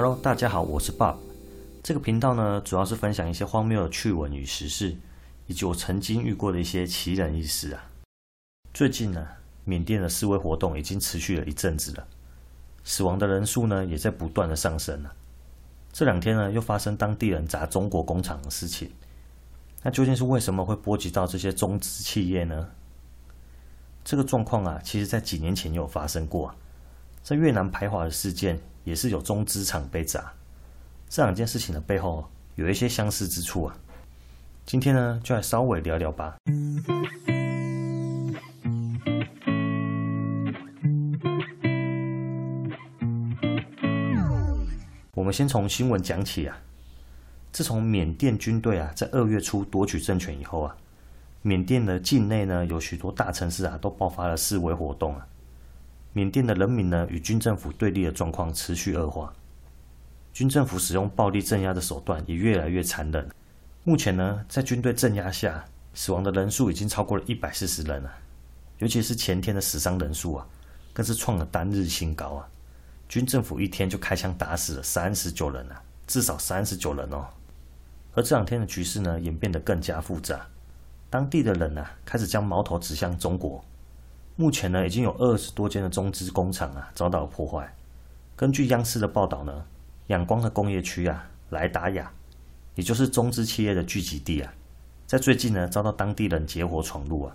Hello，大家好，我是 Bob。这个频道呢，主要是分享一些荒谬的趣闻与时事，以及我曾经遇过的一些奇人异事啊。最近呢，缅甸的示威活动已经持续了一阵子了，死亡的人数呢，也在不断的上升了。这两天呢，又发生当地人砸中国工厂的事情。那究竟是为什么会波及到这些中资企业呢？这个状况啊，其实在几年前也有发生过。在越南排华的事件，也是有中资厂被砸。这两件事情的背后有一些相似之处啊。今天呢，就来稍微聊聊吧。我们先从新闻讲起啊。自从缅甸军队啊在二月初夺取政权以后啊，缅甸的境内呢有许多大城市啊都爆发了示威活动啊。缅甸的人民呢，与军政府对立的状况持续恶化，军政府使用暴力镇压的手段也越来越残忍。目前呢，在军队镇压下，死亡的人数已经超过了一百四十人了，尤其是前天的死伤人数啊，更是创了单日新高啊！军政府一天就开枪打死了三十九人啊，至少三十九人哦。而这两天的局势呢，演变得更加复杂，当地的人呢、啊，开始将矛头指向中国。目前呢，已经有二十多间的中资工厂啊遭到破坏。根据央视的报道呢，仰光的工业区啊，莱达亚，也就是中资企业的聚集地啊，在最近呢遭到当地人结伙闯入啊。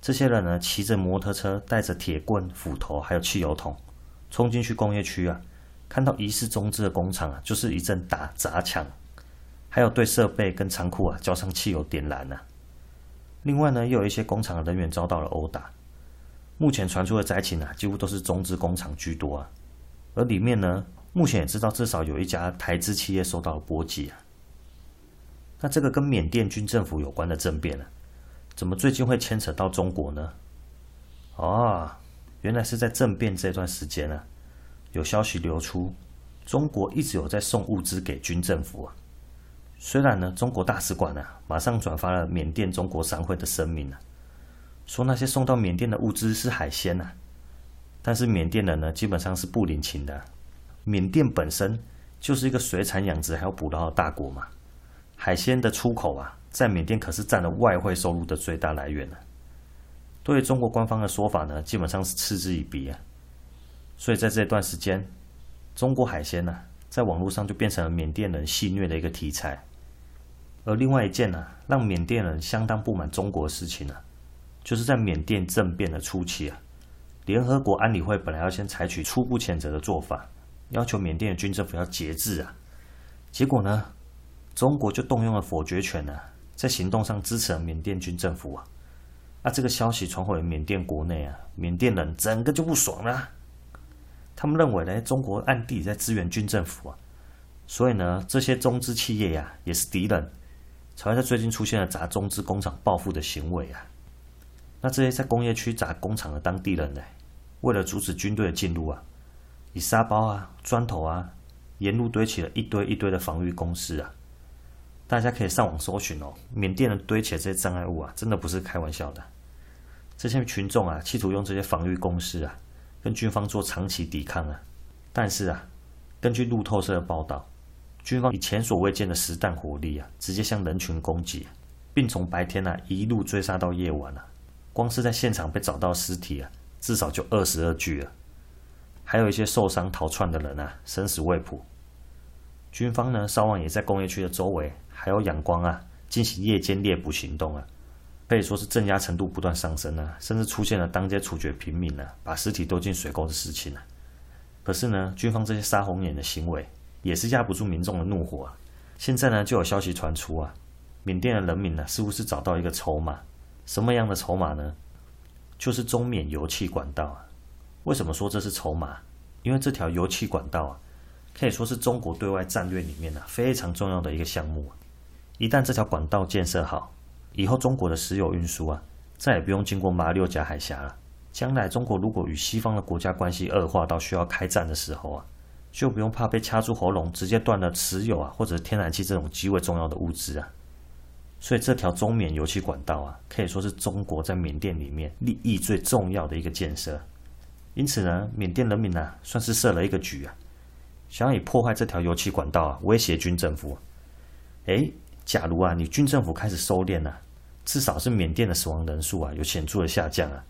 这些人呢骑着摩托车，带着铁棍、斧头，还有汽油桶，冲进去工业区啊，看到疑似中资的工厂啊，就是一阵打砸抢，还有对设备跟仓库啊浇上汽油点燃啊。另外呢，又有一些工厂的人员遭到了殴打。目前传出的灾情啊，几乎都是中资工厂居多啊，而里面呢，目前也知道至少有一家台资企业受到了波及啊。那这个跟缅甸军政府有关的政变呢，怎么最近会牵扯到中国呢？哦，原来是在政变这段时间啊，有消息流出，中国一直有在送物资给军政府啊。虽然呢，中国大使馆啊，马上转发了缅甸中国商会的声明啊。说那些送到缅甸的物资是海鲜呐、啊，但是缅甸人呢，基本上是不领情的。缅甸本身就是一个水产养殖还有捕捞的大国嘛，海鲜的出口啊，在缅甸可是占了外汇收入的最大来源呢、啊。对于中国官方的说法呢，基本上是嗤之以鼻啊。所以在这段时间，中国海鲜呢、啊，在网络上就变成了缅甸人戏谑的一个题材。而另外一件呢、啊，让缅甸人相当不满中国的事情呢、啊。就是在缅甸政变的初期啊，联合国安理会本来要先采取初步谴责的做法，要求缅甸的军政府要节制啊。结果呢，中国就动用了否决权呢、啊，在行动上支持了缅甸军政府啊。那这个消息传回缅甸国内啊，缅甸人整个就不爽了。他们认为呢，中国暗地在支援军政府啊，所以呢，这些中资企业呀、啊、也是敌人，才会在最近出现了砸中资工厂报复的行为啊。那这些在工业区砸工厂的当地人呢，为了阻止军队的进入啊，以沙包啊、砖头啊，沿路堆起了一堆一堆的防御工事啊。大家可以上网搜寻哦，缅甸人堆起的这些障碍物啊，真的不是开玩笑的。这些群众啊，企图用这些防御工事啊，跟军方做长期抵抗啊。但是啊，根据路透社的报道，军方以前所未见的实弹火力啊，直接向人群攻击，并从白天啊一路追杀到夜晚啊。光是在现场被找到尸体啊，至少就二十二具了，还有一些受伤逃窜的人啊，生死未卜。军方呢，稍晚也在工业区的周围，还有仰光啊，进行夜间猎捕行动啊，可以说是镇压程度不断上升啊，甚至出现了当街处决平民啊，把尸体丢进水沟的事情啊。可是呢，军方这些杀红眼的行为，也是压不住民众的怒火啊。现在呢，就有消息传出啊，缅甸的人民呢，似乎是找到一个筹码。什么样的筹码呢？就是中缅油气管道啊。为什么说这是筹码？因为这条油气管道啊，可以说是中国对外战略里面啊非常重要的一个项目。一旦这条管道建设好，以后中国的石油运输啊，再也不用经过马六甲海峡了。将来中国如果与西方的国家关系恶化到需要开战的时候啊，就不用怕被掐住喉咙，直接断了石油啊或者天然气这种极为重要的物资啊。所以这条中缅油气管道啊，可以说是中国在缅甸里面利益最重要的一个建设。因此呢，缅甸人民呢、啊，算是设了一个局啊，想要以破坏这条油气管道啊威胁军政府。哎，假如啊你军政府开始收敛了，至少是缅甸的死亡人数啊有显著的下降啊，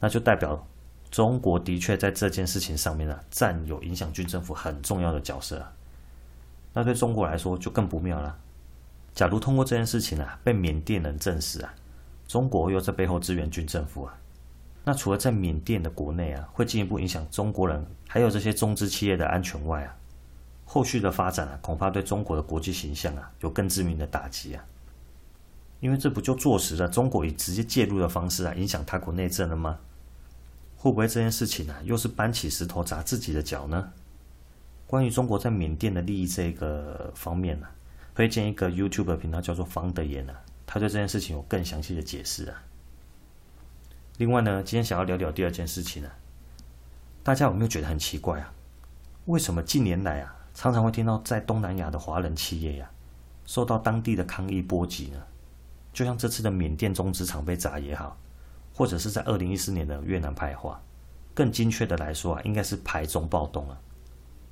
那就代表中国的确在这件事情上面啊占有影响军政府很重要的角色啊。那对中国来说就更不妙了。假如通过这件事情啊被缅甸人证实啊，中国又在背后支援军政府啊。那除了在缅甸的国内啊，会进一步影响中国人，还有这些中资企业的安全外啊，后续的发展啊，恐怕对中国的国际形象啊，有更致命的打击啊。因为这不就坐实了中国以直接介入的方式啊，影响他国内政了吗？会不会这件事情啊，又是搬起石头砸自己的脚呢？关于中国在缅甸的利益这个方面呢、啊，推荐一个 YouTube 频道叫做方德言啊，他对这件事情有更详细的解释啊。另外呢，今天想要聊聊第二件事情呢、啊。大家有没有觉得很奇怪啊？为什么近年来啊，常常会听到在东南亚的华人企业呀、受到当地的抗议波及呢？就像这次的缅甸中资厂被砸也好，或者是在二零一四年的越南排华，更精确的来说啊，应该是排中暴动啊。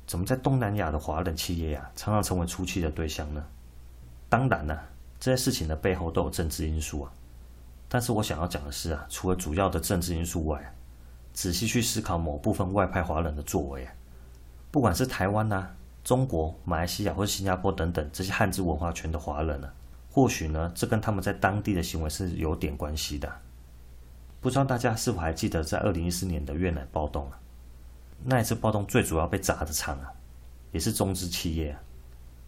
怎么在东南亚的华人企业呀、常常成为出气的对象呢？当然呢、这些事情的背后都有政治因素啊。但是我想要讲的是啊，除了主要的政治因素外，仔细去思考某部分外派华人的作为啊，不管是台湾呐、啊、中国、马来西亚或者新加坡等等这些汉字文化圈的华人呢、啊，或许呢，这跟他们在当地的行为是有点关系的。不知道大家是否还记得，在二零一四年的越南暴动啊，那一次暴动最主要被砸的场啊，也是中资企业啊。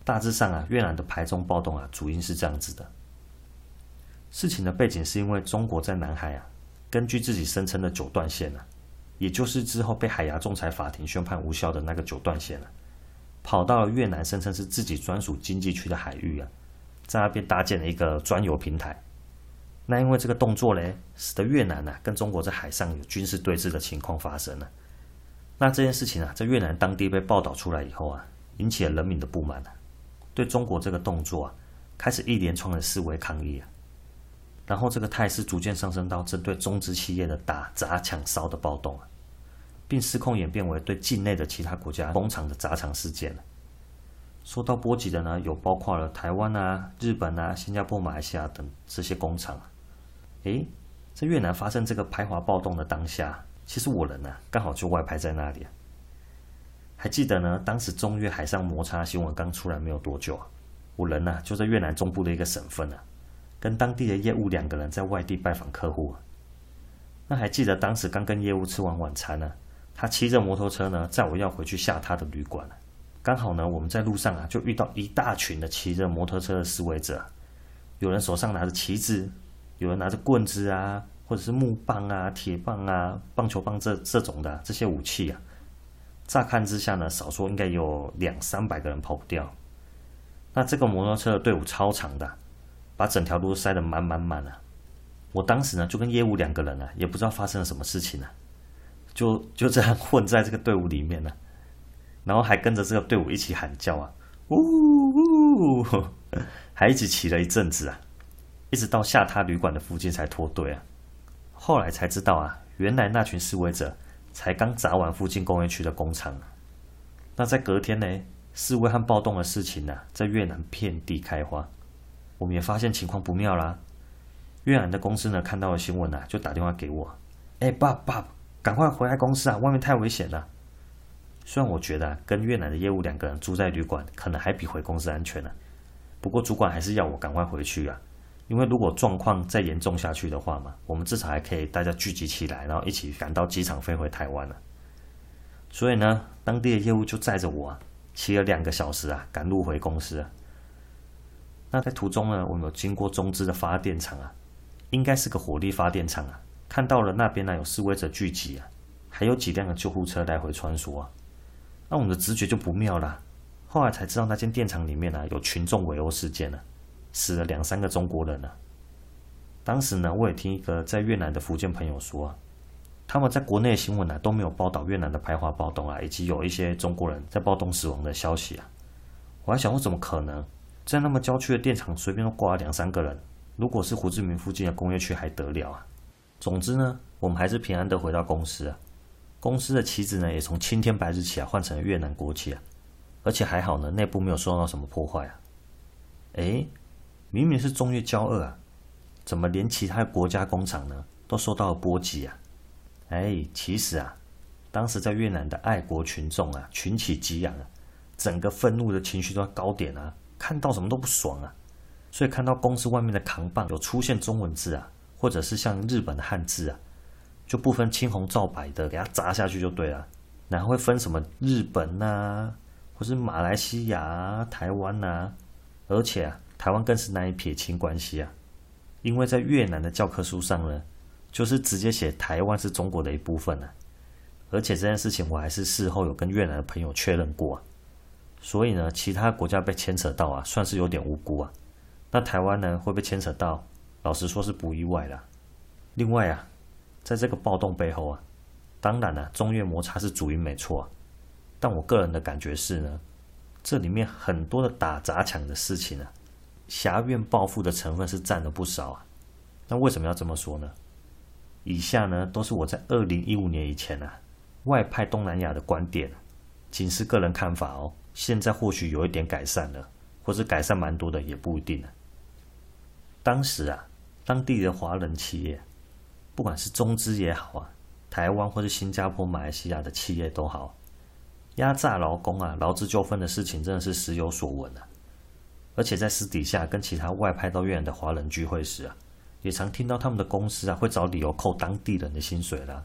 大致上啊，越南的排中暴动啊，主因是这样子的。事情的背景是因为中国在南海啊，根据自己声称的九段线啊，也就是之后被海牙仲裁法庭宣判无效的那个九段线啊，跑到了越南声称是自己专属经济区的海域啊，在那边搭建了一个专油平台。那因为这个动作嘞，使得越南啊跟中国在海上有军事对峙的情况发生了。那这件事情啊，在越南当地被报道出来以后啊，引起了人民的不满啊，对中国这个动作啊，开始一连串的示威抗议啊。然后这个态势逐渐上升到针对中资企业的打砸抢烧的暴动啊，并失控演变为对境内的其他国家工厂的砸厂事件了。受到波及的呢，有包括了台湾啊、日本啊、新加坡、马来西亚等这些工厂。诶，在越南发生这个排华暴动的当下，其实我人呢刚好就外派在那里。还记得呢，当时中越海上摩擦新闻刚出来没有多久啊，我人呢就在越南中部的一个省份啊。跟当地的业务两个人在外地拜访客户，那还记得当时刚跟业务吃完晚餐呢，他骑着摩托车呢载我要回去下他的旅馆，刚好呢我们在路上啊就遇到一大群的骑着摩托车的示威者，有人手上拿着旗子，有人拿着棍子啊，或者是木棒啊、铁棒啊、棒球棒这这种的这些武器啊，乍看之下呢，少说应该有两三百个人跑不掉。那这个摩托车的队伍超长的。把整条路塞得满满满了，我当时呢就跟业务两个人啊，也不知道发生了什么事情呢，就就这样混在这个队伍里面呢，然后还跟着这个队伍一起喊叫啊，呜呜，还一起骑了一阵子啊，一直到下榻旅馆的附近才脱队啊。后来才知道啊，原来那群示威者才刚砸完附近工业区的工厂。那在隔天呢，示威和暴动的事情呢，在越南遍地开花。我们也发现情况不妙啦。越南的公司呢，看到了新闻啊，就打电话给我，哎，爸爸，赶快回来公司啊，外面太危险了。虽然我觉得跟越南的业务两个人住在旅馆，可能还比回公司安全呢。不过主管还是要我赶快回去啊，因为如果状况再严重下去的话嘛，我们至少还可以大家聚集起来，然后一起赶到机场飞回台湾了。所以呢，当地的业务就载着我啊，骑了两个小时啊，赶路回公司啊。那在途中呢，我们有经过中资的发电厂啊，应该是个火力发电厂啊，看到了那边呢有示威者聚集啊，还有几辆的救护车来回穿梭啊，那我们的直觉就不妙了。后来才知道那间电厂里面呢有群众围殴事件呢，死了两三个中国人呢。当时呢，我也听一个在越南的福建朋友说啊，他们在国内的新闻呢都没有报道越南的排华暴动啊，以及有一些中国人在暴动死亡的消息啊。我还想说，怎么可能？在那么郊区的电厂，随便都挂了两三个人。如果是胡志明附近的工业区，还得了啊？总之呢，我们还是平安的回到公司啊。公司的旗子呢，也从青天白日旗啊换成了越南国旗啊。而且还好呢，内部没有受到什么破坏啊。哎，明明是中越交恶啊，怎么连其他国家工厂呢都受到了波及啊？哎，其实啊，当时在越南的爱国群众啊，群起激昂啊，整个愤怒的情绪都在高点啊，看到什么都不爽啊。所以看到公司外面的扛棒有出现中文字啊，或者是像日本的汉字啊，就不分青红皂白的给它砸下去就对了。哪会分什么日本呐、啊，或是马来西亚、啊、台湾呐、啊？而且啊，台湾更是难以撇清关系啊，因为在越南的教科书上呢，就是直接写台湾是中国的一部分啊。而且这件事情我还是事后有跟越南的朋友确认过啊，所以呢，其他国家被牵扯到啊，算是有点无辜啊。那台湾呢，会被牵扯到，老实说是不意外啦。另外啊，在这个暴动背后啊，当然了啊，中越摩擦是主因没错啊，但我个人的感觉是呢。这里面很多的打砸抢的事情啊，挟怨报复的成分是占了不少啊。那为什么要这么说呢？以下呢都是我在二零一五年以前啊外派东南亚的观点，仅是个人看法哦。现在或许有一点改善了，或者改善蛮多的也不一定。当时啊，当地的华人企业，不管是中资也好啊，台湾或是新加坡、马来西亚的企业都好。压榨劳工啊，劳资纠纷的事情真的是时有所闻啊。而且在私底下跟其他外派到越南的华人聚会时啊，也常听到他们的公司啊会找理由扣当地人的薪水啦，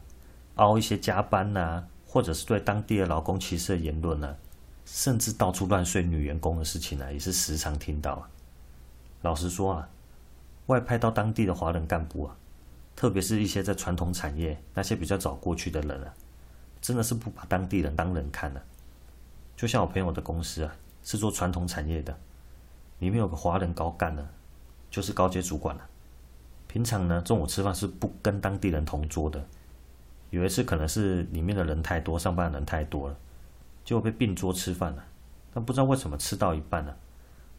熬一些加班呐、啊，或者是对当地的劳工歧视的言论呢、啊，甚至到处乱睡女员工的事情呢、啊，也是时常听到啊。老实说啊，外派到当地的华人干部啊，特别是一些在传统产业那些比较早过去的人啊。真的是不把当地人当人看了，就像我朋友的公司啊，是做传统产业的，里面有个华人高干呢，就是高阶主管了。平常呢，中午吃饭是不跟当地人同桌的。有一次可能是里面的人太多，上班的人太多了，结果被并桌吃饭了。但不知道为什么吃到一半了，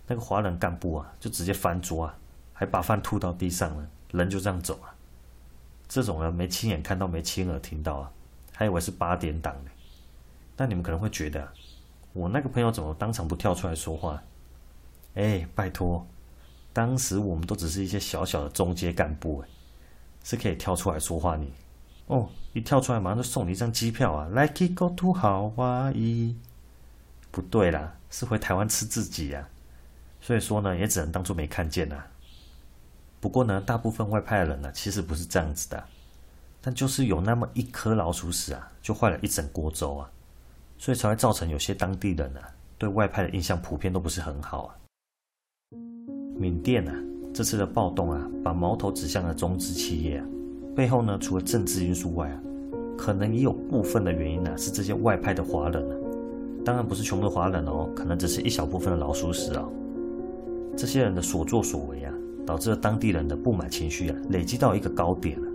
那个华人干部啊，就直接翻桌啊，还把饭吐到地上了，人就这样走了。这种人没亲眼看到，没亲耳听到啊。还以为是八点档呢，但你们可能会觉得，我那个朋友怎么当场不跳出来说话？哎，拜托，当时我们都只是一些小小的中阶干部，哎，是可以跳出来说话你。哦，一跳出来马上就送你一张机票啊，Like it go to Hawaii。不对啦，是回台湾吃自己呀。所以说呢，也只能当做没看见啦。不过呢，大部分外派的人呢，其实不是这样子的。但就是有那么一颗老鼠屎啊，就坏了一整锅粥啊，所以才会造成有些当地人啊对外派的印象普遍都不是很好啊。缅甸啊这次的暴动啊，把矛头指向了中资企业啊，背后呢除了政治因素外啊，可能也有部分的原因呢、啊、是这些外派的华人啊，当然不是全部的华人哦，可能只是一小部分的老鼠屎哦。这些人的所作所为啊，导致了当地人的不满情绪啊累积到一个高点了。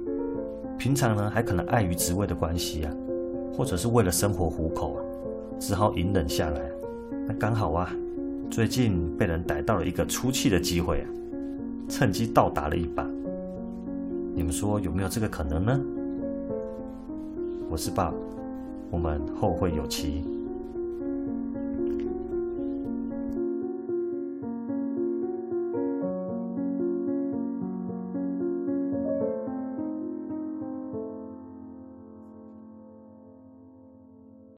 平常呢，还可能碍于职位的关系啊，或者是为了生活糊口啊，只好隐忍下来。那刚好啊，最近被人逮到了一个出气的机会啊，趁机倒打了一把。你们说有没有这个可能呢？我是爸我们后会有期。